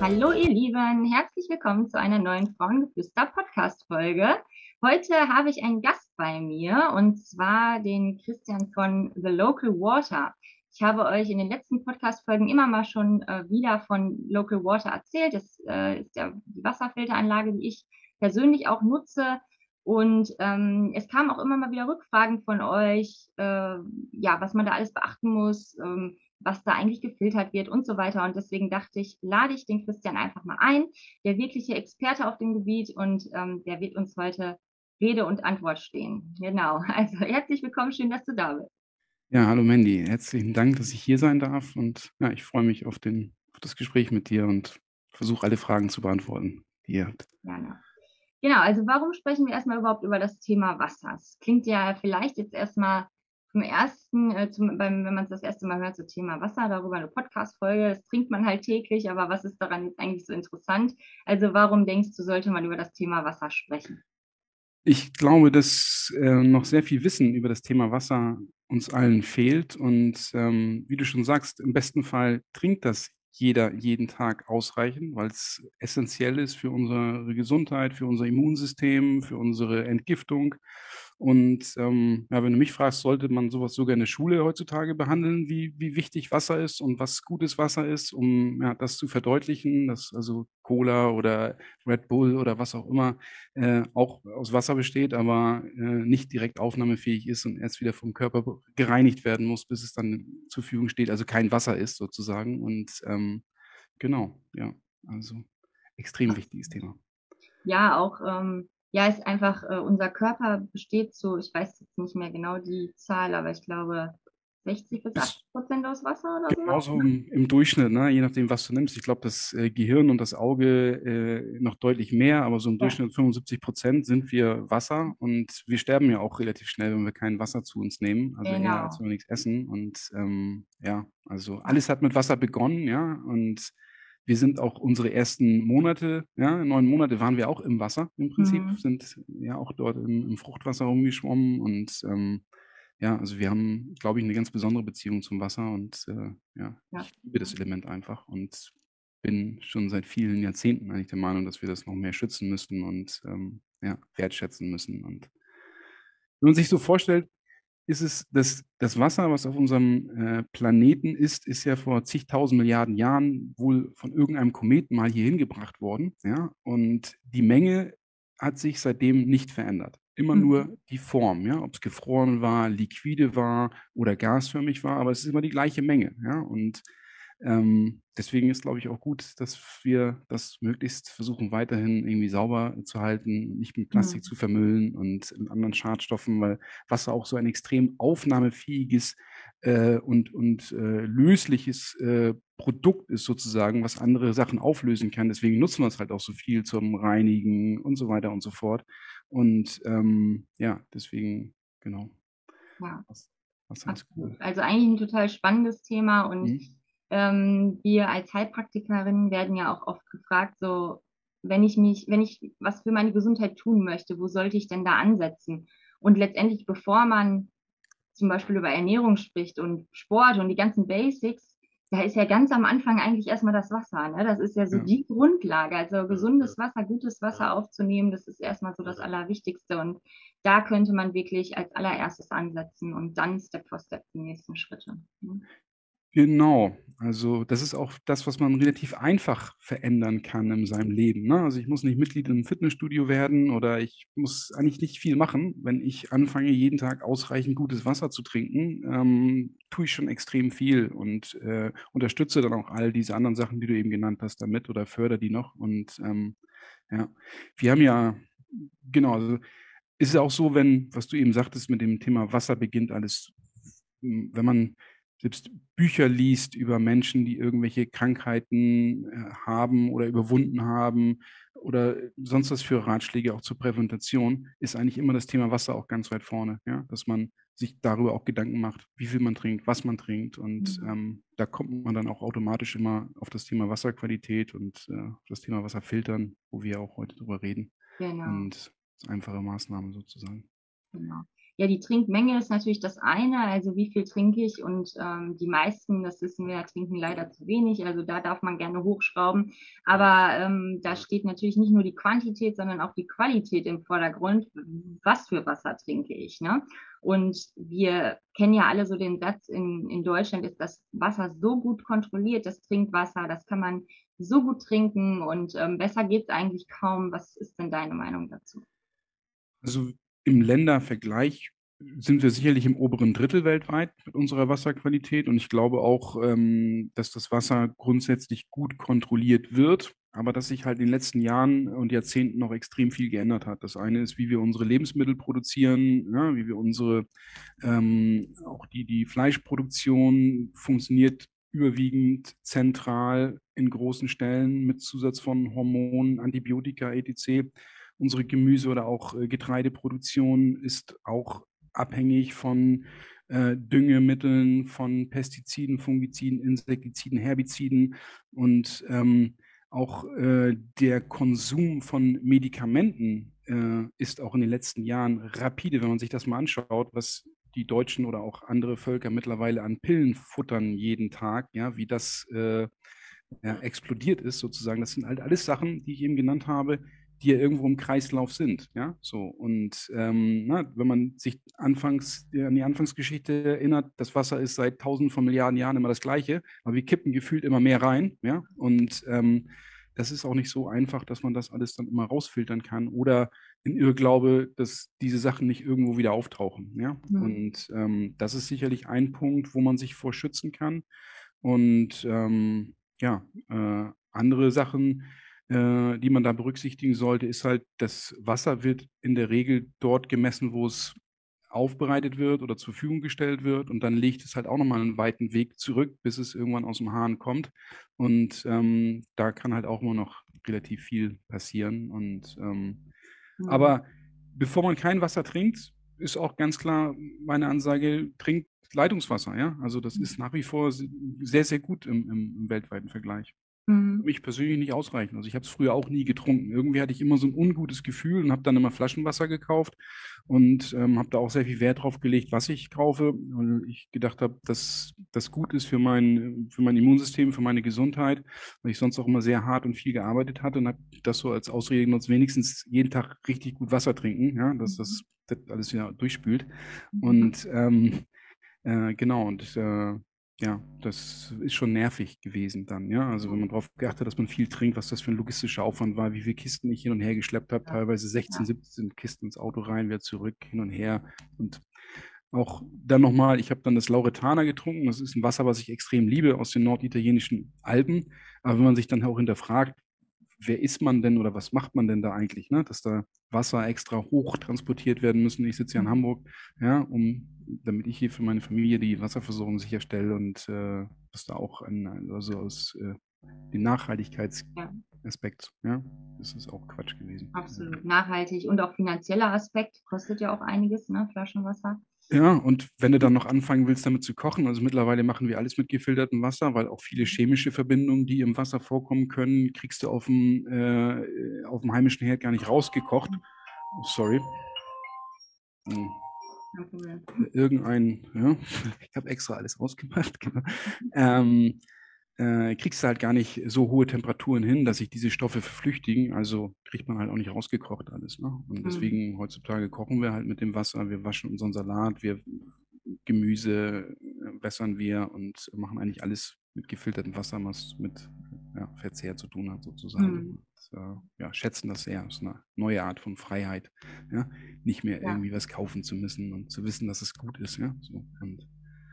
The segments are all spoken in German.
Hallo ihr Lieben, herzlich willkommen zu einer neuen Frauengeflüster Podcast Folge. Heute habe ich einen Gast bei mir und zwar den Christian von The Local Water. Ich habe euch in den letzten Podcast Folgen immer mal schon äh, wieder von Local Water erzählt. Das äh, ist ja die Wasserfilteranlage, die ich persönlich auch nutze. Und ähm, es kamen auch immer mal wieder Rückfragen von euch, äh, ja, was man da alles beachten muss. Ähm, was da eigentlich gefiltert wird und so weiter. Und deswegen dachte ich, lade ich den Christian einfach mal ein, der wirkliche Experte auf dem Gebiet und ähm, der wird uns heute Rede und Antwort stehen. Genau. Also herzlich willkommen, schön, dass du da bist. Ja, hallo Mandy. Herzlichen Dank, dass ich hier sein darf und ja, ich freue mich auf, den, auf das Gespräch mit dir und versuche alle Fragen zu beantworten, die ihr habt. Gerne. Genau, also warum sprechen wir erstmal überhaupt über das Thema Wasser? Es klingt ja vielleicht jetzt erstmal zum ersten, äh, zum, beim, wenn man es das erste Mal hört, so Thema Wasser, darüber eine Podcast-Folge, das trinkt man halt täglich, aber was ist daran jetzt eigentlich so interessant? Also warum denkst du, sollte man über das Thema Wasser sprechen? Ich glaube, dass äh, noch sehr viel Wissen über das Thema Wasser uns allen fehlt und ähm, wie du schon sagst, im besten Fall trinkt das jeder jeden Tag ausreichend, weil es essentiell ist für unsere Gesundheit, für unser Immunsystem, für unsere Entgiftung. Und ähm, ja, wenn du mich fragst, sollte man sowas sogar in der Schule heutzutage behandeln, wie, wie wichtig Wasser ist und was gutes Wasser ist, um ja, das zu verdeutlichen, dass also Cola oder Red Bull oder was auch immer äh, auch aus Wasser besteht, aber äh, nicht direkt aufnahmefähig ist und erst wieder vom Körper gereinigt werden muss, bis es dann zur Verfügung steht, also kein Wasser ist sozusagen. Und ähm, genau, ja, also extrem wichtiges Thema. Ja, auch ähm, ja, ist einfach, äh, unser Körper besteht so, ich weiß jetzt nicht mehr genau die Zahl, aber ich glaube 60 bis 80 Prozent aus Wasser oder so. Genau so im, im Durchschnitt, ne? je nachdem, was du nimmst. Ich glaube, das äh, Gehirn und das Auge äh, noch deutlich mehr, aber so im ja. Durchschnitt 75 Prozent sind wir Wasser und wir sterben ja auch relativ schnell, wenn wir kein Wasser zu uns nehmen, also genau. eher als wenn wir nichts essen. Und ähm, ja, also alles hat mit Wasser begonnen, ja, und wir sind auch unsere ersten Monate, ja, neun Monate waren wir auch im Wasser im Prinzip, mhm. sind ja auch dort im, im Fruchtwasser rumgeschwommen und ähm, ja, also wir haben, glaube ich, eine ganz besondere Beziehung zum Wasser und äh, ja, ja, ich liebe das Element einfach und bin schon seit vielen Jahrzehnten eigentlich der Meinung, dass wir das noch mehr schützen müssen und ähm, ja, wertschätzen müssen. Und wenn man sich so vorstellt, ist es, dass das Wasser, was auf unserem äh, Planeten ist, ist ja vor zigtausend Milliarden Jahren wohl von irgendeinem Kometen mal hier hingebracht worden. Ja? Und die Menge hat sich seitdem nicht verändert. Immer mhm. nur die Form, ja, ob es gefroren war, liquide war oder gasförmig war, aber es ist immer die gleiche Menge. Ja? Und ähm, deswegen ist, glaube ich, auch gut, dass wir das möglichst versuchen, weiterhin irgendwie sauber zu halten, nicht mit Plastik ja. zu vermüllen und mit anderen Schadstoffen, weil Wasser auch so ein extrem aufnahmefähiges äh, und, und äh, lösliches äh, Produkt ist sozusagen, was andere Sachen auflösen kann. Deswegen nutzen wir es halt auch so viel zum Reinigen und so weiter und so fort. Und ähm, ja, deswegen, genau. Ja. Was, was cool. Also eigentlich ein total spannendes Thema und mhm ähm, wir als Heilpraktikerinnen werden ja auch oft gefragt, so, wenn ich mich, wenn ich was für meine Gesundheit tun möchte, wo sollte ich denn da ansetzen? Und letztendlich, bevor man zum Beispiel über Ernährung spricht und Sport und die ganzen Basics, da ist ja ganz am Anfang eigentlich erstmal das Wasser. Ne? Das ist ja so ja. die Grundlage. Also gesundes Wasser, gutes Wasser aufzunehmen, das ist erstmal so das Allerwichtigste. Und da könnte man wirklich als allererstes ansetzen und dann Step for Step die nächsten Schritte. Ne? Genau. Also, das ist auch das, was man relativ einfach verändern kann in seinem Leben, ne? Also, ich muss nicht Mitglied im Fitnessstudio werden oder ich muss eigentlich nicht viel machen. Wenn ich anfange, jeden Tag ausreichend gutes Wasser zu trinken, ähm, tue ich schon extrem viel und, äh, unterstütze dann auch all diese anderen Sachen, die du eben genannt hast, damit oder fördere die noch und, ähm, ja. Wir haben ja genau, also ist es auch so, wenn, was du eben sagtest, mit dem Thema Wasser beginnt alles, wenn man selbst Bücher liest über Menschen, die irgendwelche Krankheiten äh, haben oder überwunden haben oder sonst was für Ratschläge auch zur Prävention, ist eigentlich immer das Thema Wasser auch ganz weit vorne, ja, dass man sich darüber auch Gedanken macht, wie viel man trinkt, was man trinkt. Und mhm. ähm, da kommt man dann auch automatisch immer auf das Thema Wasserqualität und äh, das Thema Wasserfiltern, wo wir auch heute drüber reden. Genau. Und einfache Maßnahmen sozusagen. Genau. Ja, die Trinkmenge ist natürlich das eine, also wie viel trinke ich und ähm, die meisten, das wissen wir, trinken leider zu wenig, also da darf man gerne hochschrauben, aber ähm, da steht natürlich nicht nur die Quantität, sondern auch die Qualität im Vordergrund, was für Wasser trinke ich, ne? Und wir kennen ja alle so den Satz, in, in Deutschland ist das Wasser so gut kontrolliert, das Trinkwasser, das kann man so gut trinken und ähm, besser geht es eigentlich kaum. Was ist denn deine Meinung dazu? Also im Ländervergleich sind wir sicherlich im oberen Drittel weltweit mit unserer Wasserqualität. Und ich glaube auch, ähm, dass das Wasser grundsätzlich gut kontrolliert wird, aber dass sich halt in den letzten Jahren und Jahrzehnten noch extrem viel geändert hat. Das eine ist, wie wir unsere Lebensmittel produzieren, ja, wie wir unsere, ähm, auch die, die Fleischproduktion funktioniert überwiegend zentral in großen Stellen mit Zusatz von Hormonen, Antibiotika, etc. Unsere Gemüse- oder auch äh, Getreideproduktion ist auch abhängig von äh, Düngemitteln, von Pestiziden, Fungiziden, Insektiziden, Herbiziden und ähm, auch äh, der Konsum von Medikamenten äh, ist auch in den letzten Jahren rapide, wenn man sich das mal anschaut, was die Deutschen oder auch andere Völker mittlerweile an Pillen futtern jeden Tag, ja, wie das äh, ja, explodiert ist sozusagen. Das sind halt alles Sachen, die ich eben genannt habe, die ja irgendwo im Kreislauf sind. Ja, so. Und ähm, na, wenn man sich anfangs an die Anfangsgeschichte erinnert, das Wasser ist seit tausenden von Milliarden Jahren immer das Gleiche, aber wir kippen gefühlt immer mehr rein. Ja, und ähm, das ist auch nicht so einfach, dass man das alles dann immer rausfiltern kann oder in Irrglaube, dass diese Sachen nicht irgendwo wieder auftauchen. Ja, mhm. und ähm, das ist sicherlich ein Punkt, wo man sich vor schützen kann. Und ähm, ja, äh, andere Sachen, äh, die man da berücksichtigen sollte, ist halt, das Wasser wird in der Regel dort gemessen, wo es aufbereitet wird oder zur Verfügung gestellt wird und dann legt es halt auch nochmal einen weiten Weg zurück, bis es irgendwann aus dem Hahn kommt. Und ähm, da kann halt auch immer noch relativ viel passieren. Und ähm, mhm. aber bevor man kein Wasser trinkt, ist auch ganz klar meine Ansage, trinkt Leitungswasser, ja. Also das ist nach wie vor sehr, sehr gut im, im, im weltweiten Vergleich. Mhm. Für mich persönlich nicht ausreichend. Also ich habe es früher auch nie getrunken. Irgendwie hatte ich immer so ein ungutes Gefühl und habe dann immer Flaschenwasser gekauft und ähm, habe da auch sehr viel Wert drauf gelegt, was ich kaufe, weil ich gedacht habe, dass das gut ist für mein, für mein Immunsystem, für meine Gesundheit, weil ich sonst auch immer sehr hart und viel gearbeitet hatte und habe das so als Ausrede genutzt, wenigstens jeden Tag richtig gut Wasser trinken, ja, dass das, mhm. das alles wieder durchspült. Mhm. Und ähm, äh, genau, und äh, ja, das ist schon nervig gewesen dann, ja. Also wenn man darauf geachtet hat, dass man viel trinkt, was das für ein logistischer Aufwand war, wie viele Kisten ich hin und her geschleppt habe, teilweise 16, ja. 17 Kisten ins Auto rein, wieder zurück, hin und her. Und auch dann nochmal, ich habe dann das Lauretana getrunken. Das ist ein Wasser, was ich extrem liebe aus den norditalienischen Alpen. Aber wenn man sich dann auch hinterfragt, wer ist man denn oder was macht man denn da eigentlich, ne? dass da Wasser extra hoch transportiert werden müssen. Ich sitze hier in mhm. Hamburg, ja, um, damit ich hier für meine Familie die Wasserversorgung sicherstelle und äh, dass da auch ein, also aus äh, dem Nachhaltigkeitsaspekt, ja. ja, das ist auch Quatsch gewesen. Absolut, nachhaltig und auch finanzieller Aspekt kostet ja auch einiges, ne, Flaschenwasser. Ja, und wenn du dann noch anfangen willst, damit zu kochen, also mittlerweile machen wir alles mit gefiltertem Wasser, weil auch viele chemische Verbindungen, die im Wasser vorkommen können, kriegst du auf dem, äh, auf dem heimischen Herd gar nicht rausgekocht. Oh, sorry. Hm. Irgendein, ja, ich habe extra alles ausgemacht. Genau. Ähm, äh, kriegst du halt gar nicht so hohe Temperaturen hin, dass sich diese Stoffe verflüchtigen. Also kriegt man halt auch nicht rausgekocht alles. Ne? Und mhm. deswegen heutzutage kochen wir halt mit dem Wasser, wir waschen unseren Salat, wir Gemüse äh, wässern wir und machen eigentlich alles mit gefiltertem Wasser, was mit ja, Verzehr zu tun hat, sozusagen. Mhm. Und, äh, ja, schätzen das sehr. Das ist eine neue Art von Freiheit. Ja? Nicht mehr ja. irgendwie was kaufen zu müssen und zu wissen, dass es gut ist. Ja? So,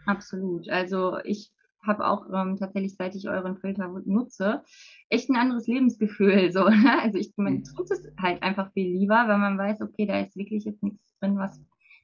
Absolut. Also ich habe auch ähm, tatsächlich, seit ich euren Filter nutze, echt ein anderes Lebensgefühl. So, ne? Also ich man mhm. tut es halt einfach viel lieber, weil man weiß, okay, da ist wirklich jetzt nichts drin, was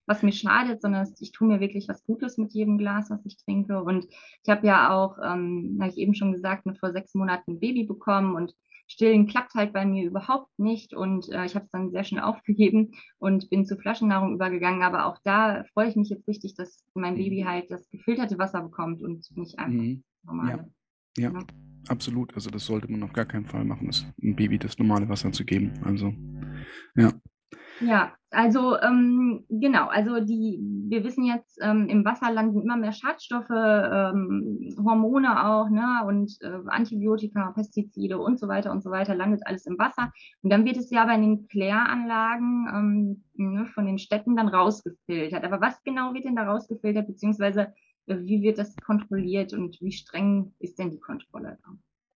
was mir schadet, sondern ich tue mir wirklich was Gutes mit jedem Glas, was ich trinke. Und ich habe ja auch, ähm, habe ich eben schon gesagt, mit vor sechs Monaten ein Baby bekommen und Stillen klappt halt bei mir überhaupt nicht und äh, ich habe es dann sehr schnell aufgegeben und bin zu Flaschennahrung übergegangen. Aber auch da freue ich mich jetzt richtig, dass mein Baby mhm. halt das gefilterte Wasser bekommt und nicht einfach mhm. normale. Ja. ja. ja. absolut. Also das sollte man auf gar keinen Fall machen, das, ein Baby das normale Wasser zu geben. Also ja. Ja, also ähm, genau, also die, wir wissen jetzt, ähm, im Wasser landen immer mehr Schadstoffe, ähm, Hormone auch, ne, und äh, Antibiotika, Pestizide und so weiter und so weiter, landet alles im Wasser. Und dann wird es ja bei den Kläranlagen ähm, ne, von den Städten dann rausgefiltert. Aber was genau wird denn da rausgefiltert, beziehungsweise äh, wie wird das kontrolliert und wie streng ist denn die Kontrolle da?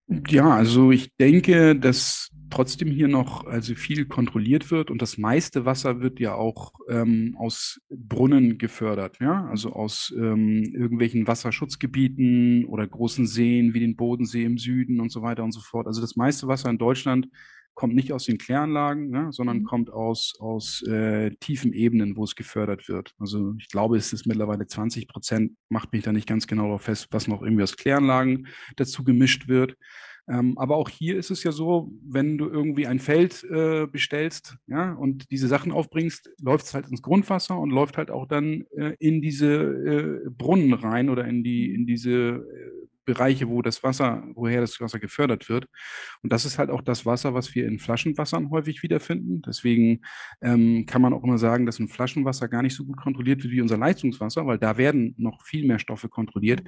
Ja, also ich denke, dass trotzdem hier noch also viel kontrolliert wird und das meiste Wasser wird ja auch ähm, aus Brunnen gefördert, ja, also aus ähm, irgendwelchen Wasserschutzgebieten oder großen Seen wie den Bodensee im Süden und so weiter und so fort. Also das meiste Wasser in Deutschland kommt nicht aus den Kläranlagen, ne, sondern mhm. kommt aus, aus äh, tiefen Ebenen, wo es gefördert wird. Also ich glaube, es ist mittlerweile 20 Prozent, macht mich da nicht ganz genau darauf fest, was noch irgendwie aus Kläranlagen dazu gemischt wird. Ähm, aber auch hier ist es ja so, wenn du irgendwie ein Feld äh, bestellst ja, und diese Sachen aufbringst, läuft es halt ins Grundwasser und läuft halt auch dann äh, in diese äh, Brunnen rein oder in die, in diese äh, Bereiche, wo das Wasser, woher das Wasser gefördert wird. Und das ist halt auch das Wasser, was wir in Flaschenwassern häufig wiederfinden. Deswegen ähm, kann man auch immer sagen, dass ein Flaschenwasser gar nicht so gut kontrolliert wird wie unser Leitungswasser, weil da werden noch viel mehr Stoffe kontrolliert.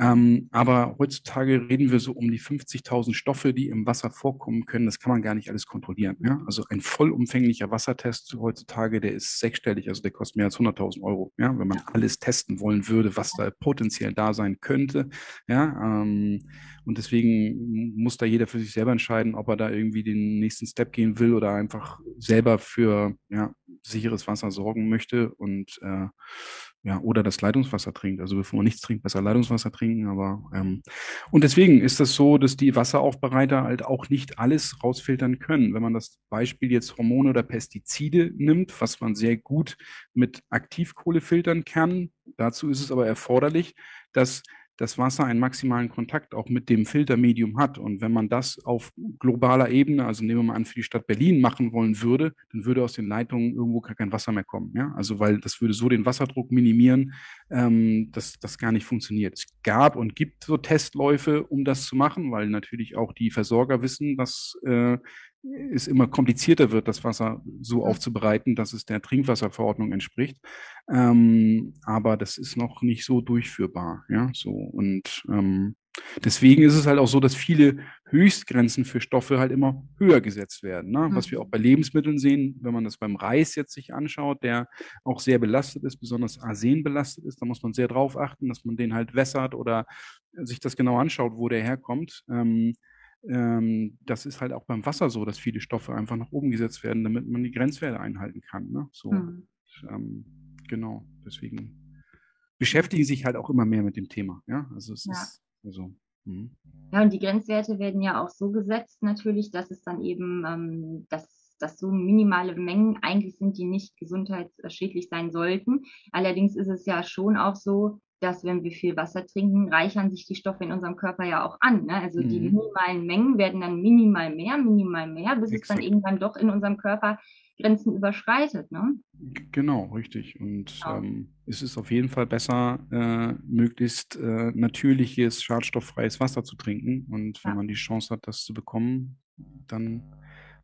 Ähm, aber heutzutage reden wir so um die 50.000 Stoffe, die im Wasser vorkommen können. Das kann man gar nicht alles kontrollieren. Ja? Also ein vollumfänglicher Wassertest heutzutage, der ist sechsstellig, also der kostet mehr als 100.000 Euro. Ja? Wenn man alles testen wollen würde, was da potenziell da sein könnte. Ja, ähm, und deswegen muss da jeder für sich selber entscheiden, ob er da irgendwie den nächsten Step gehen will oder einfach selber für ja, sicheres Wasser sorgen möchte und äh, ja, oder das Leitungswasser trinkt. Also bevor man nichts trinkt, besser Leitungswasser trinken. Aber ähm, und deswegen ist es das so, dass die Wasseraufbereiter halt auch nicht alles rausfiltern können. Wenn man das Beispiel jetzt Hormone oder Pestizide nimmt, was man sehr gut mit Aktivkohle filtern kann, dazu ist es aber erforderlich, dass das Wasser einen maximalen Kontakt auch mit dem Filtermedium hat. Und wenn man das auf globaler Ebene, also nehmen wir mal an, für die Stadt Berlin machen wollen würde, dann würde aus den Leitungen irgendwo gar kein Wasser mehr kommen. Ja? Also weil das würde so den Wasserdruck minimieren, ähm, dass das gar nicht funktioniert. Es gab und gibt so Testläufe, um das zu machen, weil natürlich auch die Versorger wissen, dass äh, es immer komplizierter wird, das Wasser so aufzubereiten, dass es der Trinkwasserverordnung entspricht. Ähm, aber das ist noch nicht so durchführbar. Ja, so und ähm, deswegen ist es halt auch so, dass viele Höchstgrenzen für Stoffe halt immer höher gesetzt werden. Ne? Was wir auch bei Lebensmitteln sehen, wenn man das beim Reis jetzt sich anschaut, der auch sehr belastet ist, besonders Arsen belastet ist, da muss man sehr drauf achten, dass man den halt wässert oder sich das genau anschaut, wo der herkommt. Ähm, ähm, das ist halt auch beim Wasser so, dass viele Stoffe einfach nach oben gesetzt werden, damit man die Grenzwerte einhalten kann. Ne? So, mhm. ähm, genau, deswegen beschäftigen sich halt auch immer mehr mit dem Thema. Ja, also es ja. ist also. Mh. Ja, und die Grenzwerte werden ja auch so gesetzt natürlich, dass es dann eben, ähm, dass, dass so minimale Mengen eigentlich sind, die nicht gesundheitsschädlich sein sollten. Allerdings ist es ja schon auch so, dass wenn wir viel Wasser trinken, reichern sich die Stoffe in unserem Körper ja auch an. Ne? Also mhm. die minimalen Mengen werden dann minimal mehr, minimal mehr, bis Exakt. es dann irgendwann doch in unserem Körper Grenzen überschreitet. Ne? Genau, richtig. Und genau. Ähm, es ist auf jeden Fall besser, äh, möglichst äh, natürliches, schadstofffreies Wasser zu trinken. Und wenn ja. man die Chance hat, das zu bekommen, dann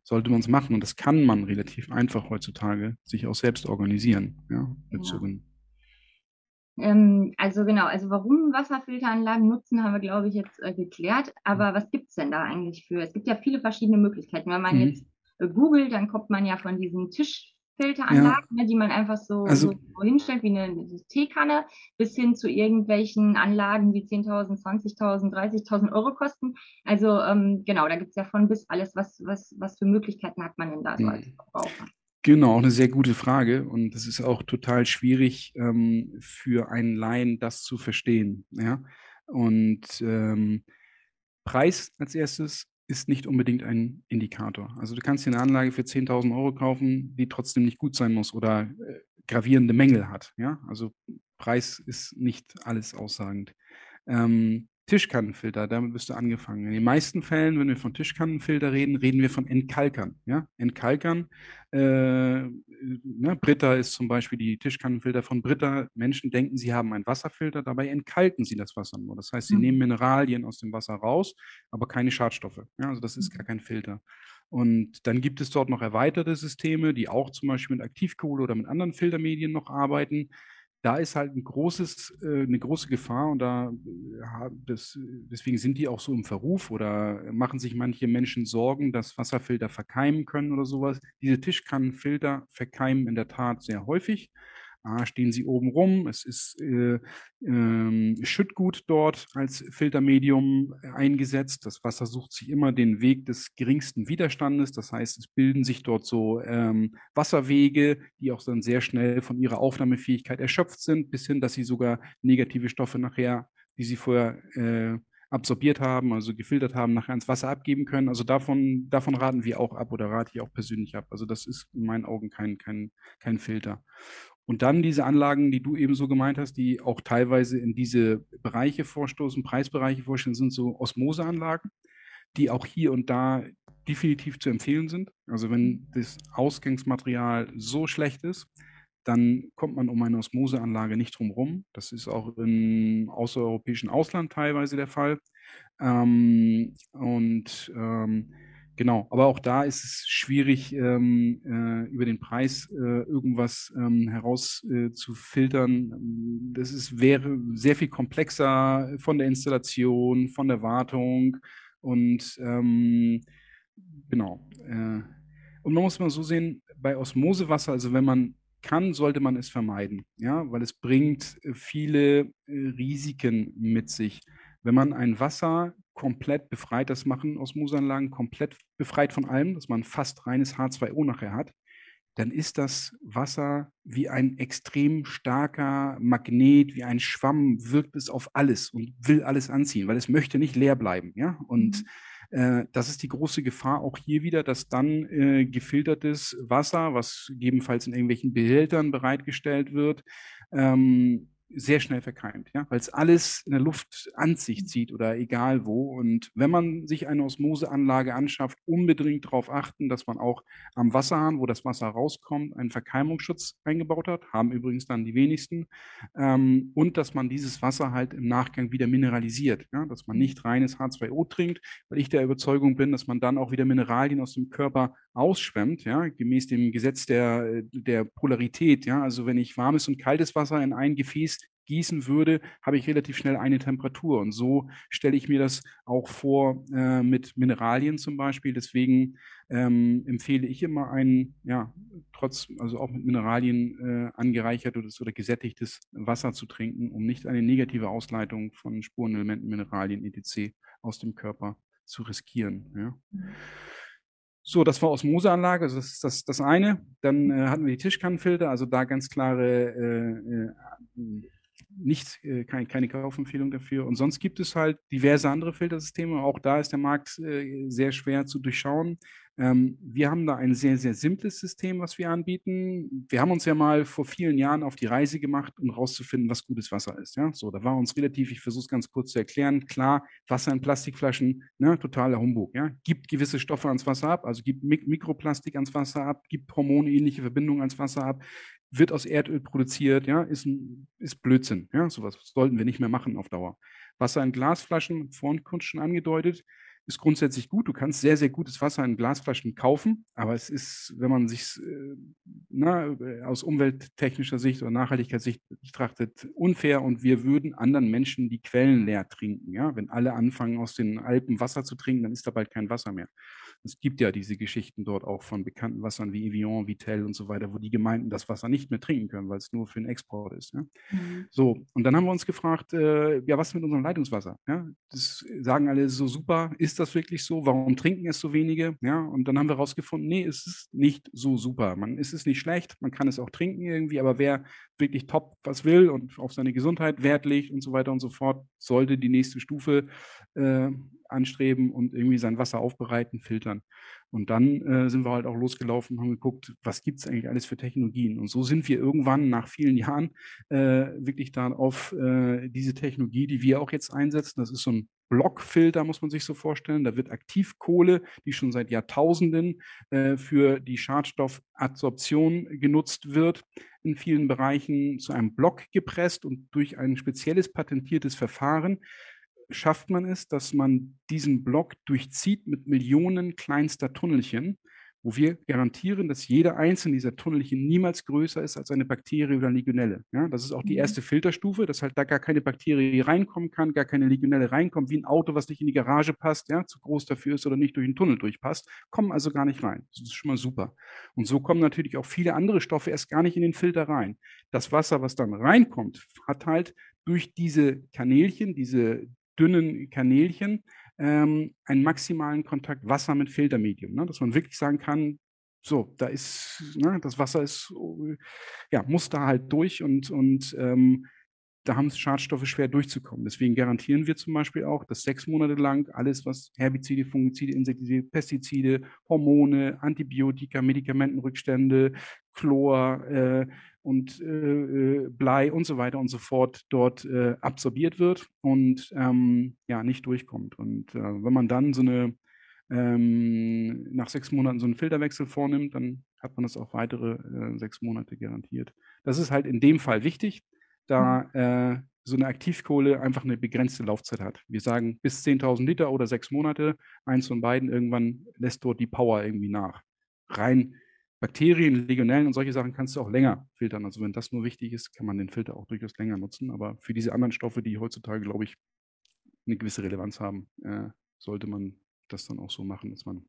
sollte man es machen. Und das kann man relativ einfach heutzutage sich auch selbst organisieren. Ja, mit ja. so ähm, also genau, also warum Wasserfilteranlagen nutzen, haben wir, glaube ich, jetzt äh, geklärt. Aber was gibt es denn da eigentlich für? Es gibt ja viele verschiedene Möglichkeiten. Wenn man mhm. jetzt äh, googelt, dann kommt man ja von diesen Tischfilteranlagen, ja. ne, die man einfach so, also, so, hinstellt, wie eine, eine, Teekanne, bis hin zu irgendwelchen Anlagen, die 10.000, 20.000, 30.000 Euro kosten. Also ähm, genau, da gibt es ja von bis alles. Was, was, was für Möglichkeiten hat man denn da so als. Verbraucher? Genau, auch eine sehr gute Frage. Und es ist auch total schwierig ähm, für einen Laien, das zu verstehen. Ja? Und ähm, Preis als erstes ist nicht unbedingt ein Indikator. Also du kannst dir eine Anlage für 10.000 Euro kaufen, die trotzdem nicht gut sein muss oder äh, gravierende Mängel hat. Ja? Also Preis ist nicht alles aussagend. Ähm, Tischkannenfilter, damit bist du angefangen. In den meisten Fällen, wenn wir von Tischkannenfilter reden, reden wir von Entkalkern. Ja? Entkalkern, äh, ne, Britta ist zum Beispiel die Tischkannenfilter von Britta. Menschen denken, sie haben einen Wasserfilter, dabei entkalken sie das Wasser nur. Das heißt, sie mhm. nehmen Mineralien aus dem Wasser raus, aber keine Schadstoffe. Ja? Also das ist gar kein Filter. Und dann gibt es dort noch erweiterte Systeme, die auch zum Beispiel mit Aktivkohle oder mit anderen Filtermedien noch arbeiten da ist halt ein großes, äh, eine große Gefahr und da äh, das, deswegen sind die auch so im Verruf oder machen sich manche Menschen Sorgen, dass Wasserfilter verkeimen können oder sowas. Diese Tischkannenfilter verkeimen in der Tat sehr häufig. A, stehen sie oben rum, es ist äh, äh, Schüttgut dort als Filtermedium eingesetzt. Das Wasser sucht sich immer den Weg des geringsten Widerstandes. Das heißt, es bilden sich dort so ähm, Wasserwege, die auch dann sehr schnell von ihrer Aufnahmefähigkeit erschöpft sind, bis hin, dass sie sogar negative Stoffe nachher, die sie vorher äh, absorbiert haben, also gefiltert haben, nachher ins Wasser abgeben können. Also davon, davon raten wir auch ab oder rate ich auch persönlich ab. Also das ist in meinen Augen kein, kein, kein Filter. Und dann diese Anlagen, die du eben so gemeint hast, die auch teilweise in diese Bereiche vorstoßen, Preisbereiche vorstellen, sind so Osmoseanlagen, die auch hier und da definitiv zu empfehlen sind. Also wenn das Ausgangsmaterial so schlecht ist, dann kommt man um eine Osmoseanlage nicht drum rum. Das ist auch im außereuropäischen Ausland teilweise der Fall. Ähm, und ähm, Genau, aber auch da ist es schwierig, ähm, äh, über den Preis äh, irgendwas ähm, herauszufiltern. Äh, das ist, wäre sehr viel komplexer von der Installation, von der Wartung und ähm, genau. Äh, und man muss mal so sehen, bei Osmosewasser, also wenn man kann, sollte man es vermeiden, ja, weil es bringt viele äh, Risiken mit sich. Wenn man ein Wasser komplett befreit, das machen Osmoseanlagen komplett befreit von allem, dass man fast reines H2O nachher hat, dann ist das Wasser wie ein extrem starker Magnet, wie ein Schwamm, wirkt es auf alles und will alles anziehen, weil es möchte nicht leer bleiben. Ja? Und mhm. äh, das ist die große Gefahr auch hier wieder, dass dann äh, gefiltertes Wasser, was gegebenenfalls in irgendwelchen Behältern bereitgestellt wird, ähm, sehr schnell verkeimt, ja, weil es alles in der Luft an sich zieht oder egal wo. Und wenn man sich eine Osmoseanlage anschafft, unbedingt darauf achten, dass man auch am Wasserhahn, wo das Wasser rauskommt, einen Verkeimungsschutz eingebaut hat, haben übrigens dann die wenigsten, ähm, und dass man dieses Wasser halt im Nachgang wieder mineralisiert, ja, dass man nicht reines H2O trinkt, weil ich der Überzeugung bin, dass man dann auch wieder Mineralien aus dem Körper ausschwemmt, ja, gemäß dem Gesetz der, der Polarität, ja, also wenn ich warmes und kaltes Wasser in ein Gefäß gießen würde, habe ich relativ schnell eine Temperatur. Und so stelle ich mir das auch vor äh, mit Mineralien zum Beispiel. Deswegen ähm, empfehle ich immer ein, ja, trotz, also auch mit Mineralien äh, angereichertes oder gesättigtes Wasser zu trinken, um nicht eine negative Ausleitung von Spurenelementen, Mineralien, etc. aus dem Körper zu riskieren. Ja. So, das war Osmoseanlage, also das ist das, das eine. Dann äh, hatten wir die Tischkannenfilter, also da ganz klare äh, äh nicht, äh, kein, keine Kaufempfehlung dafür. Und sonst gibt es halt diverse andere Filtersysteme. Auch da ist der Markt äh, sehr schwer zu durchschauen. Ähm, wir haben da ein sehr, sehr simples System, was wir anbieten. Wir haben uns ja mal vor vielen Jahren auf die Reise gemacht, um herauszufinden, was gutes Wasser ist. Ja? So, da war uns relativ, ich versuche es ganz kurz zu erklären, klar, Wasser in Plastikflaschen, ne, totaler Humbug. Ja? Gibt gewisse Stoffe ans Wasser ab, also gibt Mik Mikroplastik ans Wasser ab, gibt hormonähnliche Verbindungen ans Wasser ab, wird aus Erdöl produziert, ja, ist, ein, ist Blödsinn. Ja, sowas sollten wir nicht mehr machen auf Dauer. Wasser in Glasflaschen, vorhin schon angedeutet, ist grundsätzlich gut. Du kannst sehr, sehr gutes Wasser in Glasflaschen kaufen, aber es ist, wenn man sich äh, na, aus umwelttechnischer Sicht oder Nachhaltigkeitssicht betrachtet, unfair und wir würden anderen Menschen die Quellen leer trinken. Ja? Wenn alle anfangen, aus den Alpen Wasser zu trinken, dann ist da bald kein Wasser mehr. Es gibt ja diese Geschichten dort auch von bekannten Wassern wie Evian, Vitel und so weiter, wo die Gemeinden das Wasser nicht mehr trinken können, weil es nur für den Export ist. Ja? Mhm. So, und dann haben wir uns gefragt, äh, ja, was mit unserem Leitungswasser? Ja? Das sagen alle so super, ist das wirklich so? Warum trinken es so wenige? Ja, und dann haben wir herausgefunden, nee, es ist nicht so super. Man ist es nicht schlecht, man kann es auch trinken irgendwie, aber wer wirklich top was will und auf seine Gesundheit Wert legt und so weiter und so fort, sollte die nächste Stufe äh, anstreben und irgendwie sein Wasser aufbereiten, filtern. Und dann äh, sind wir halt auch losgelaufen und haben geguckt, was gibt es eigentlich alles für Technologien. Und so sind wir irgendwann nach vielen Jahren äh, wirklich dann auf äh, diese Technologie, die wir auch jetzt einsetzen. Das ist so ein Blockfilter, muss man sich so vorstellen. Da wird Aktivkohle, die schon seit Jahrtausenden äh, für die Schadstoffadsorption genutzt wird, in vielen Bereichen zu einem Block gepresst und durch ein spezielles patentiertes Verfahren schafft man es, dass man diesen Block durchzieht mit Millionen kleinster Tunnelchen, wo wir garantieren, dass jeder einzelne dieser Tunnelchen niemals größer ist als eine Bakterie oder Legionelle. Ja, das ist auch die mhm. erste Filterstufe, dass halt da gar keine Bakterie reinkommen kann, gar keine Legionelle reinkommt, wie ein Auto, was nicht in die Garage passt, ja, zu groß dafür ist oder nicht durch den Tunnel durchpasst, kommen also gar nicht rein. Das ist schon mal super. Und so kommen natürlich auch viele andere Stoffe erst gar nicht in den Filter rein. Das Wasser, was dann reinkommt, hat halt durch diese Kanälchen, diese dünnen Kanälchen ähm, einen maximalen Kontakt Wasser mit Filtermedium, ne? dass man wirklich sagen kann, so, da ist, ne, das Wasser ist, ja, muss da halt durch und, und ähm, da haben es Schadstoffe schwer durchzukommen. Deswegen garantieren wir zum Beispiel auch, dass sechs Monate lang alles, was Herbizide, Fungizide, Insektizide, Pestizide, Hormone, Antibiotika, Medikamentenrückstände, Chlor äh, und äh, äh, Blei und so weiter und so fort dort äh, absorbiert wird und ähm, ja nicht durchkommt. Und äh, wenn man dann so eine ähm, nach sechs Monaten so einen Filterwechsel vornimmt, dann hat man das auch weitere äh, sechs Monate garantiert. Das ist halt in dem Fall wichtig, da mhm. äh, so eine Aktivkohle einfach eine begrenzte Laufzeit hat. Wir sagen bis 10.000 Liter oder sechs Monate, eins von beiden, irgendwann lässt dort die Power irgendwie nach. Rein Bakterien, Legionellen und solche Sachen kannst du auch länger filtern. Also wenn das nur wichtig ist, kann man den Filter auch durchaus länger nutzen. Aber für diese anderen Stoffe, die heutzutage, glaube ich, eine gewisse Relevanz haben, äh, sollte man das dann auch so machen, dass man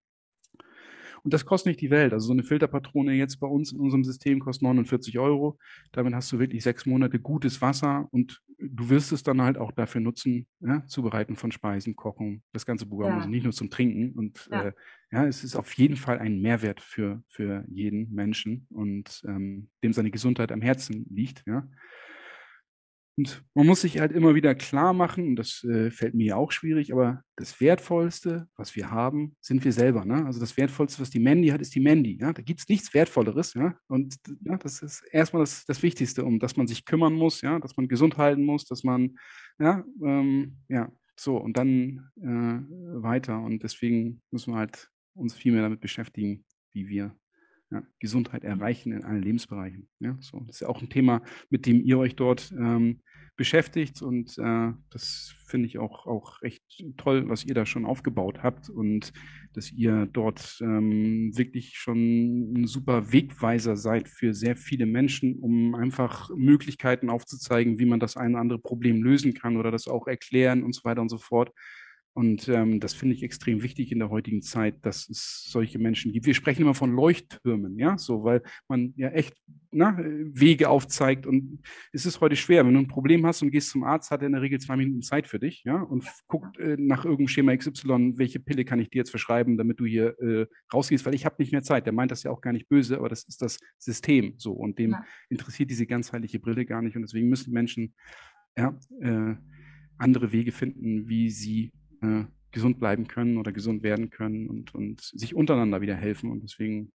und das kostet nicht die Welt. Also so eine Filterpatrone jetzt bei uns in unserem System kostet 49 Euro. Damit hast du wirklich sechs Monate gutes Wasser und du wirst es dann halt auch dafür nutzen, ja, Zubereiten von Speisen, Kochen, das ganze Programm, ja. also nicht nur zum Trinken. Und ja. Äh, ja. es ist auf jeden Fall ein Mehrwert für, für jeden Menschen und ähm, dem seine Gesundheit am Herzen liegt. Ja. Und man muss sich halt immer wieder klar machen, und das äh, fällt mir auch schwierig, aber das Wertvollste, was wir haben, sind wir selber. Ne? Also das Wertvollste, was die Mandy hat, ist die Mandy. Ja? Da gibt es nichts Wertvolleres. Ja? Und ja, das ist erstmal das, das Wichtigste, um das man sich kümmern muss, ja? dass man gesund halten muss, dass man, ja, ähm, ja, so, und dann äh, weiter. Und deswegen müssen wir halt uns viel mehr damit beschäftigen, wie wir ja, Gesundheit erreichen in allen Lebensbereichen. Ja, so. Das ist ja auch ein Thema, mit dem ihr euch dort ähm, beschäftigt und äh, das finde ich auch, auch echt toll, was ihr da schon aufgebaut habt und dass ihr dort ähm, wirklich schon ein super Wegweiser seid für sehr viele Menschen, um einfach Möglichkeiten aufzuzeigen, wie man das ein oder andere Problem lösen kann oder das auch erklären und so weiter und so fort. Und ähm, das finde ich extrem wichtig in der heutigen Zeit, dass es solche Menschen gibt. Wir sprechen immer von Leuchttürmen, ja, so, weil man ja echt na, Wege aufzeigt. Und es ist heute schwer. Wenn du ein Problem hast und gehst zum Arzt, hat er in der Regel zwei Minuten Zeit für dich, ja, und guckt äh, nach irgendeinem Schema XY, welche Pille kann ich dir jetzt verschreiben, damit du hier äh, rausgehst, weil ich habe nicht mehr Zeit. Der meint das ja auch gar nicht böse, aber das ist das System so. Und dem ja. interessiert diese ganzheitliche Brille gar nicht. Und deswegen müssen Menschen ja, äh, andere Wege finden, wie sie äh, gesund bleiben können oder gesund werden können und, und sich untereinander wieder helfen. Und deswegen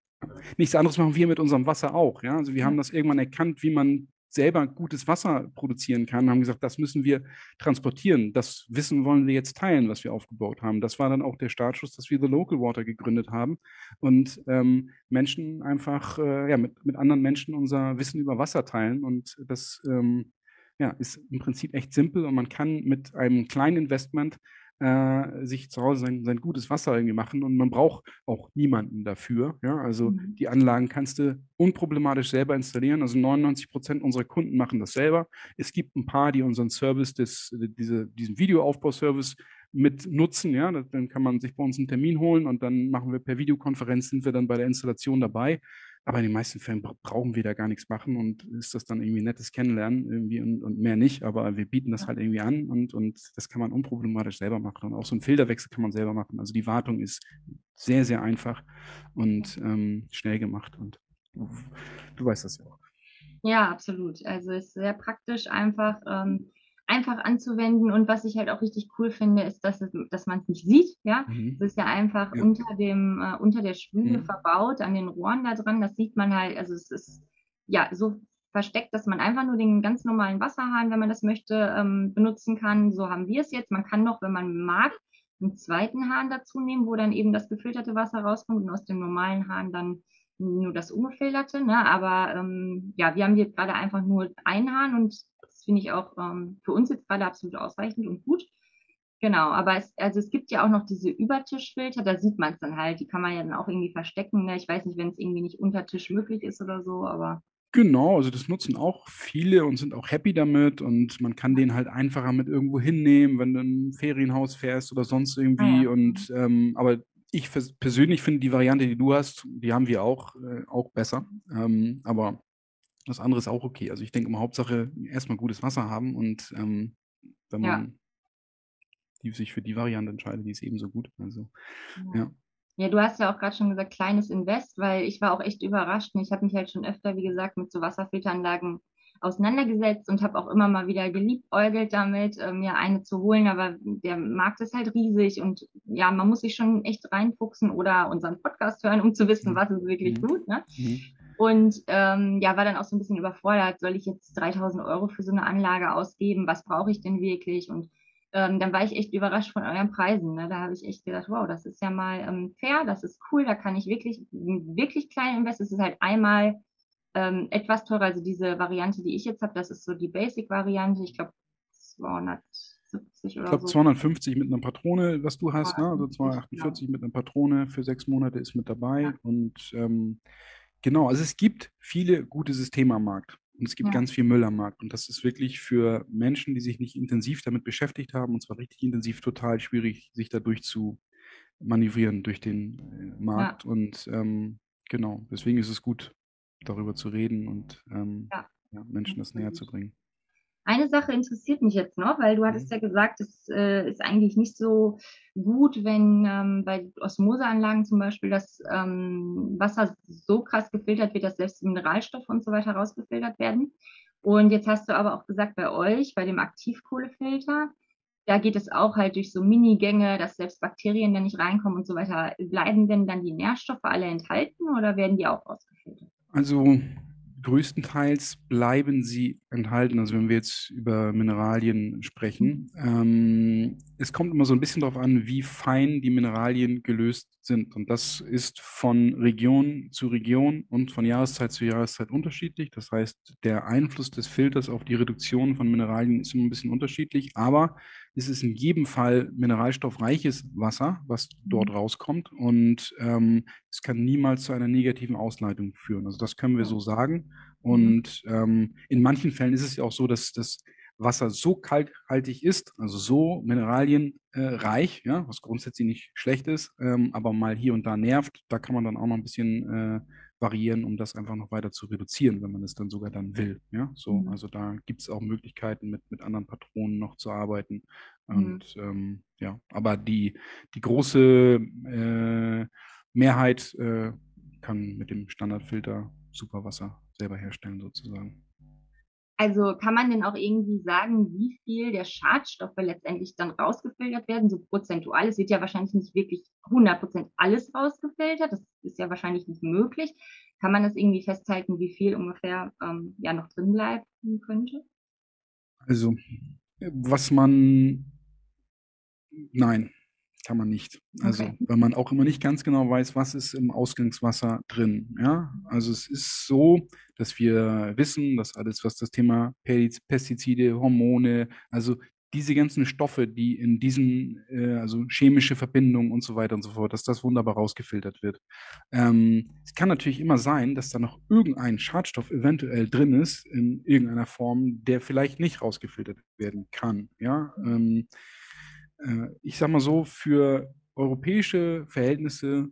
nichts anderes machen wir mit unserem Wasser auch. Ja? Also wir haben das irgendwann erkannt, wie man selber gutes Wasser produzieren kann, haben gesagt, das müssen wir transportieren. Das Wissen wollen wir jetzt teilen, was wir aufgebaut haben. Das war dann auch der Startschuss, dass wir The Local Water gegründet haben und ähm, Menschen einfach äh, ja, mit, mit anderen Menschen unser Wissen über Wasser teilen. Und das ähm, ja, ist im Prinzip echt simpel und man kann mit einem kleinen Investment äh, sich zu Hause sein, sein, gutes Wasser irgendwie machen und man braucht auch niemanden dafür. Ja? Also mhm. die Anlagen kannst du unproblematisch selber installieren. Also 99 Prozent unserer Kunden machen das selber. Es gibt ein paar, die unseren Service, des, diese, diesen Videoaufbauservice mit nutzen. Ja? Dann kann man sich bei uns einen Termin holen und dann machen wir per Videokonferenz, sind wir dann bei der Installation dabei. Aber in den meisten Fällen brauchen wir da gar nichts machen und ist das dann irgendwie nettes Kennenlernen irgendwie und, und mehr nicht. Aber wir bieten das halt irgendwie an und, und das kann man unproblematisch selber machen. Und auch so einen Filterwechsel kann man selber machen. Also die Wartung ist sehr, sehr einfach und ähm, schnell gemacht. Und du weißt das ja auch. Ja, absolut. Also ist sehr praktisch einfach. Ähm, einfach anzuwenden. Und was ich halt auch richtig cool finde, ist, dass, es, dass man es nicht sieht. Ja, mhm. es ist ja einfach ja. unter dem äh, unter der Spüle mhm. verbaut an den Rohren da dran. Das sieht man halt. Also es ist ja so versteckt, dass man einfach nur den ganz normalen Wasserhahn, wenn man das möchte, ähm, benutzen kann. So haben wir es jetzt. Man kann noch, wenn man mag, einen zweiten Hahn dazu nehmen, wo dann eben das gefilterte Wasser rauskommt und aus dem normalen Hahn dann nur das ungefilterte. Ne? Aber ähm, ja, wir haben jetzt gerade einfach nur einen Hahn und finde ich auch ähm, für uns jetzt gerade absolut ausreichend und gut. Genau, aber es, also es gibt ja auch noch diese Übertischfilter, da sieht man es dann halt, die kann man ja dann auch irgendwie verstecken. Ne? Ich weiß nicht, wenn es irgendwie nicht unter Tisch möglich ist oder so, aber. Genau, also das nutzen auch viele und sind auch happy damit und man kann den halt einfacher mit irgendwo hinnehmen, wenn du ein Ferienhaus fährst oder sonst irgendwie. Ah, ja. Und ähm, aber ich persönlich finde die Variante, die du hast, die haben wir auch, äh, auch besser. Ähm, aber das andere ist auch okay. Also ich denke immer Hauptsache erstmal gutes Wasser haben und ähm, wenn man ja. die, sich für die Variante entscheidet, die ist ebenso gut. Also ja. ja. Ja, du hast ja auch gerade schon gesagt, kleines Invest, weil ich war auch echt überrascht. Ich habe mich halt schon öfter, wie gesagt, mit so Wasserfilteranlagen auseinandergesetzt und habe auch immer mal wieder geliebäugelt damit, äh, mir eine zu holen. Aber der Markt ist halt riesig und ja, man muss sich schon echt reinfuchsen oder unseren Podcast hören, um zu wissen, mhm. was ist wirklich mhm. gut. Ne? Mhm. Und ähm, ja, war dann auch so ein bisschen überfordert. Soll ich jetzt 3000 Euro für so eine Anlage ausgeben? Was brauche ich denn wirklich? Und ähm, dann war ich echt überrascht von euren Preisen. Ne? Da habe ich echt gedacht, wow, das ist ja mal ähm, fair, das ist cool, da kann ich wirklich, wirklich klein investieren. Es ist halt einmal ähm, etwas teurer, also diese Variante, die ich jetzt habe, das ist so die Basic-Variante, ich glaube 270 oder ich glaube, so. 250 mit einer Patrone, was du hast, ne? also 248 genau. mit einer Patrone für sechs Monate ist mit dabei. Ja. Und ähm, genau, also es gibt viele gute Systeme am Markt. Und es gibt ja. ganz viel Müll am Markt. Und das ist wirklich für Menschen, die sich nicht intensiv damit beschäftigt haben, und zwar richtig intensiv, total schwierig, sich dadurch zu manövrieren durch den äh, Markt. Ja. Und ähm, genau, deswegen ist es gut, darüber zu reden und ähm, ja. Menschen das näher zu bringen. Eine Sache interessiert mich jetzt noch, weil du hattest mhm. ja gesagt, es äh, ist eigentlich nicht so gut, wenn ähm, bei Osmoseanlagen zum Beispiel das ähm, Wasser so krass gefiltert wird, dass selbst Mineralstoffe und so weiter rausgefiltert werden. Und jetzt hast du aber auch gesagt, bei euch, bei dem Aktivkohlefilter, da geht es auch halt durch so Minigänge, dass selbst Bakterien da nicht reinkommen und so weiter. Bleiben denn dann die Nährstoffe alle enthalten oder werden die auch rausgefiltert? Also größtenteils bleiben sie enthalten. Also wenn wir jetzt über Mineralien sprechen, ähm, es kommt immer so ein bisschen darauf an, wie fein die Mineralien gelöst sind. Und das ist von Region zu Region und von Jahreszeit zu Jahreszeit unterschiedlich. Das heißt, der Einfluss des Filters auf die Reduktion von Mineralien ist immer ein bisschen unterschiedlich. Aber es ist in jedem Fall mineralstoffreiches Wasser, was dort mhm. rauskommt. Und ähm, es kann niemals zu einer negativen Ausleitung führen. Also das können wir so sagen. Mhm. Und ähm, in manchen Fällen ist es ja auch so, dass das Wasser so kalkhaltig ist, also so mineralienreich, äh, ja, was grundsätzlich nicht schlecht ist, ähm, aber mal hier und da nervt, da kann man dann auch noch ein bisschen äh, variieren, um das einfach noch weiter zu reduzieren, wenn man es dann sogar dann will. Ja, so, mhm. also da gibt es auch Möglichkeiten, mit, mit anderen Patronen noch zu arbeiten. Mhm. Und mhm. ähm, ja, aber die, die große äh, Mehrheit äh, kann mit dem Standardfilter Superwasser selber herstellen, sozusagen. Also kann man denn auch irgendwie sagen, wie viel der Schadstoffe letztendlich dann rausgefiltert werden, so prozentual? Es wird ja wahrscheinlich nicht wirklich 100% alles rausgefiltert, das ist ja wahrscheinlich nicht möglich. Kann man das irgendwie festhalten, wie viel ungefähr ähm, ja noch drin bleiben könnte? Also, was man, nein, kann man nicht. Also, okay. weil man auch immer nicht ganz genau weiß, was ist im Ausgangswasser drin. Ja, also es ist so, dass wir wissen, dass alles, was das Thema Pestizide, Hormone, also diese ganzen Stoffe, die in diesen, äh, also chemische Verbindungen und so weiter und so fort, dass das wunderbar rausgefiltert wird. Ähm, es kann natürlich immer sein, dass da noch irgendein Schadstoff eventuell drin ist, in irgendeiner Form, der vielleicht nicht rausgefiltert werden kann. Ja, ähm, äh, ich sage mal so, für europäische Verhältnisse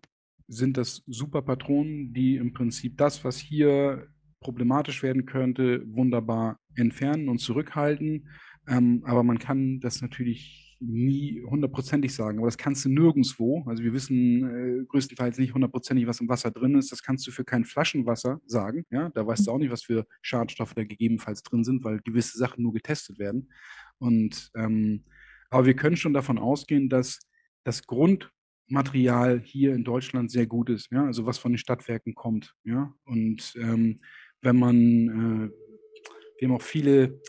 sind das super Patronen, die im Prinzip das, was hier problematisch werden könnte, wunderbar entfernen und zurückhalten. Ähm, aber man kann das natürlich nie hundertprozentig sagen, aber das kannst du nirgendwo. Also wir wissen äh, größtenteils nicht hundertprozentig, was im Wasser drin ist. Das kannst du für kein Flaschenwasser sagen. Ja, da weißt du auch nicht, was für Schadstoffe da gegebenenfalls drin sind, weil gewisse Sachen nur getestet werden. Und ähm, aber wir können schon davon ausgehen, dass das Grundmaterial hier in Deutschland sehr gut ist. Ja, also was von den Stadtwerken kommt. Ja, und ähm, wenn man, äh, wir haben auch viele,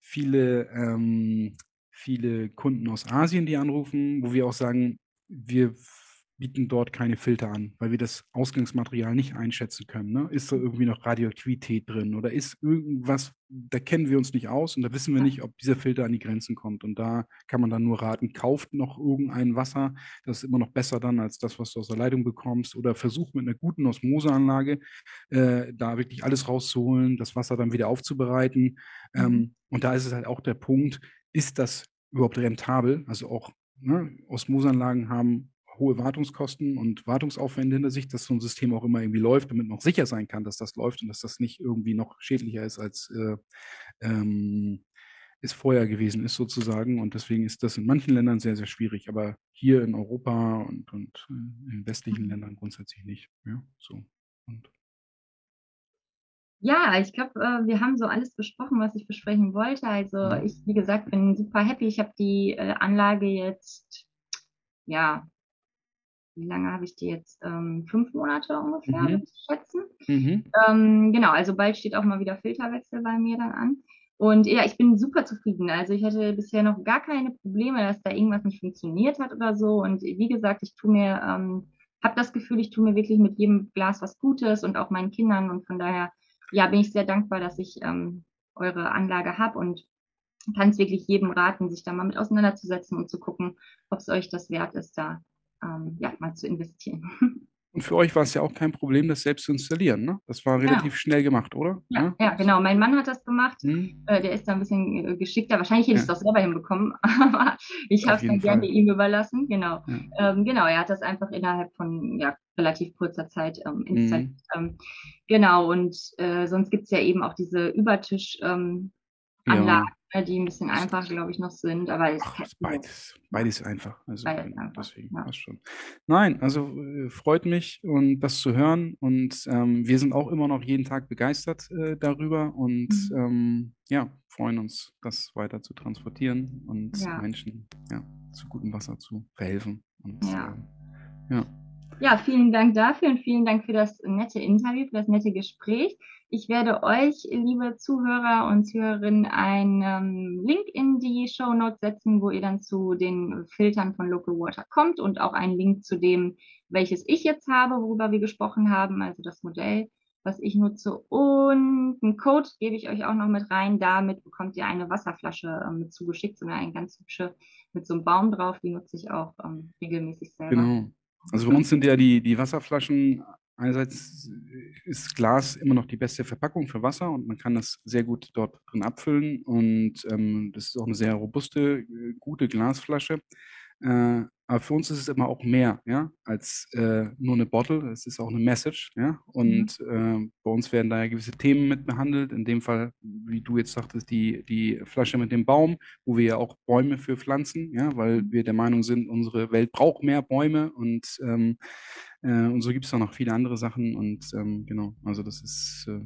viele ähm, viele Kunden aus Asien, die anrufen, wo wir auch sagen, wir bieten dort keine Filter an, weil wir das Ausgangsmaterial nicht einschätzen können. Ne? Ist da irgendwie noch Radioaktivität drin oder ist irgendwas, da kennen wir uns nicht aus und da wissen wir nicht, ob dieser Filter an die Grenzen kommt. Und da kann man dann nur raten, kauft noch irgendein Wasser, das ist immer noch besser dann als das, was du aus der Leitung bekommst oder versucht mit einer guten Osmoseanlage äh, da wirklich alles rauszuholen, das Wasser dann wieder aufzubereiten. Mhm. Ähm, und da ist es halt auch der Punkt, ist das überhaupt rentabel? Also auch ne, Osmoseanlagen haben hohe Wartungskosten und Wartungsaufwände hinter sich, dass so ein System auch immer irgendwie läuft, damit man auch sicher sein kann, dass das läuft und dass das nicht irgendwie noch schädlicher ist, als äh, ähm, es vorher gewesen ist sozusagen. Und deswegen ist das in manchen Ländern sehr, sehr schwierig, aber hier in Europa und, und äh, in westlichen Ländern grundsätzlich nicht. Ja, so. Und ja, ich glaube, äh, wir haben so alles besprochen, was ich besprechen wollte. Also mhm. ich, wie gesagt, bin super happy. Ich habe die äh, Anlage jetzt, ja, wie lange habe ich die jetzt? Ähm, fünf Monate ungefähr, mhm. würde ich schätzen. Mhm. Ähm, genau, also bald steht auch mal wieder Filterwechsel bei mir dann an. Und ja, ich bin super zufrieden. Also ich hatte bisher noch gar keine Probleme, dass da irgendwas nicht funktioniert hat oder so. Und wie gesagt, ich tue mir, ähm, habe das Gefühl, ich tue mir wirklich mit jedem Glas was Gutes und auch meinen Kindern. Und von daher ja, bin ich sehr dankbar, dass ich ähm, eure Anlage habe und kann es wirklich jedem raten, sich da mal mit auseinanderzusetzen und zu gucken, ob es euch das wert ist, da ähm, ja, mal zu investieren. Und für euch war es ja auch kein Problem, das selbst zu installieren, ne? Das war relativ ja. schnell gemacht, oder? Ja, ja, ja, genau. Mein Mann hat das gemacht. Hm. Äh, der ist da ein bisschen äh, geschickter. Wahrscheinlich hätte ich es doch selber hinbekommen, aber ich habe es dann gerne ihm überlassen. Genau. Ähm, genau, er hat das einfach innerhalb von ja, relativ kurzer Zeit ähm, installiert. Mhm. Ähm, genau, und äh, sonst gibt es ja eben auch diese Übertischanlagen, ähm, ja. die ein bisschen einfach, glaube ich, noch sind. Aber es Ach, ist beides, beides einfach. Also beides einfach, deswegen ja. schon. Nein, also äh, freut mich und das zu hören. Und ähm, wir sind auch immer noch jeden Tag begeistert äh, darüber und mhm. Ähm, ja, freuen uns, das weiter zu transportieren und ja. Menschen ja, zu gutem Wasser zu verhelfen. Und, ja. Äh, ja. Ja, vielen Dank dafür und vielen Dank für das nette Interview, für das nette Gespräch. Ich werde euch, liebe Zuhörer und Zuhörerinnen, einen ähm, Link in die Show Notes setzen, wo ihr dann zu den Filtern von Local Water kommt und auch einen Link zu dem, welches ich jetzt habe, worüber wir gesprochen haben, also das Modell, was ich nutze. Und einen Code gebe ich euch auch noch mit rein. Damit bekommt ihr eine Wasserflasche ähm, mit zugeschickt, sondern eine ganz hübsche mit so einem Baum drauf. Die nutze ich auch ähm, regelmäßig selber. Genau. Also bei uns sind ja die, die Wasserflaschen, einerseits ist Glas immer noch die beste Verpackung für Wasser und man kann das sehr gut dort drin abfüllen und ähm, das ist auch eine sehr robuste, äh, gute Glasflasche. Äh, aber für uns ist es immer auch mehr, ja, als äh, nur eine Bottle. Es ist auch eine Message, ja. Und mhm. äh, bei uns werden da ja gewisse Themen mit behandelt. In dem Fall, wie du jetzt sagtest, die, die Flasche mit dem Baum, wo wir ja auch Bäume für pflanzen, ja, weil mhm. wir der Meinung sind, unsere Welt braucht mehr Bäume und, ähm, äh, und so gibt es auch noch viele andere Sachen. Und ähm, genau, also das ist äh,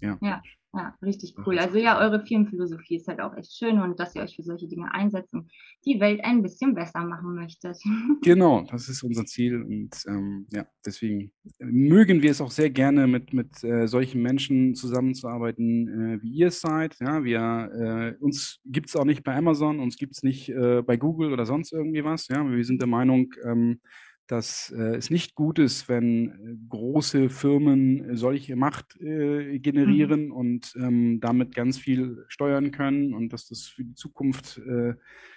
ja. ja. Ja, richtig cool. Also ja, eure Firmenphilosophie ist halt auch echt schön und dass ihr euch für solche Dinge einsetzt und die Welt ein bisschen besser machen möchtet. Genau, das ist unser Ziel und ähm, ja, deswegen mögen wir es auch sehr gerne mit, mit äh, solchen Menschen zusammenzuarbeiten, äh, wie ihr es seid. Ja, wir, äh, uns gibt es auch nicht bei Amazon, uns gibt es nicht äh, bei Google oder sonst irgendwie was. Ja, wir sind der Meinung, ähm, dass äh, es nicht gut ist, wenn große Firmen äh, solche Macht äh, generieren mhm. und ähm, damit ganz viel steuern können und dass das für die Zukunft äh,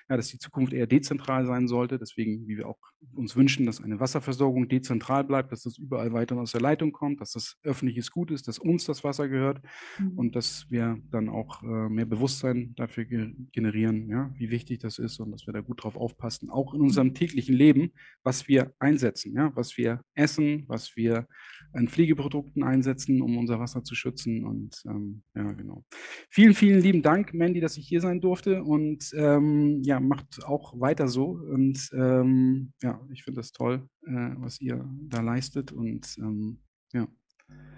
ja, dass die Zukunft eher dezentral sein sollte. Deswegen, wie wir auch uns wünschen, dass eine Wasserversorgung dezentral bleibt, dass das überall weiter aus der Leitung kommt, dass das öffentliches Gut ist, dass uns das Wasser gehört mhm. und dass wir dann auch äh, mehr Bewusstsein dafür ge generieren, ja, wie wichtig das ist und dass wir da gut drauf aufpassen, auch in unserem täglichen Leben, was wir einsetzen, ja, was wir essen, was wir an Pflegeprodukten einsetzen, um unser Wasser zu schützen. Und ähm, ja, genau. Vielen, vielen lieben Dank, Mandy, dass ich hier sein durfte. Und ähm, ja, ja, macht auch weiter so. Und ähm, ja, ich finde das toll, äh, was ihr da leistet. Und ähm, ja.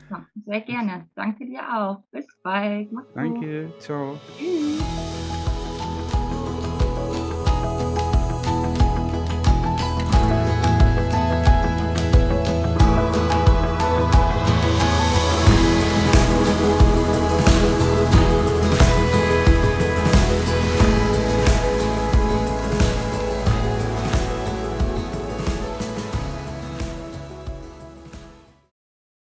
ja. Sehr gerne. Danke dir auch. Bis bald. Mach's Danke. Gut. Ciao. Tschüss.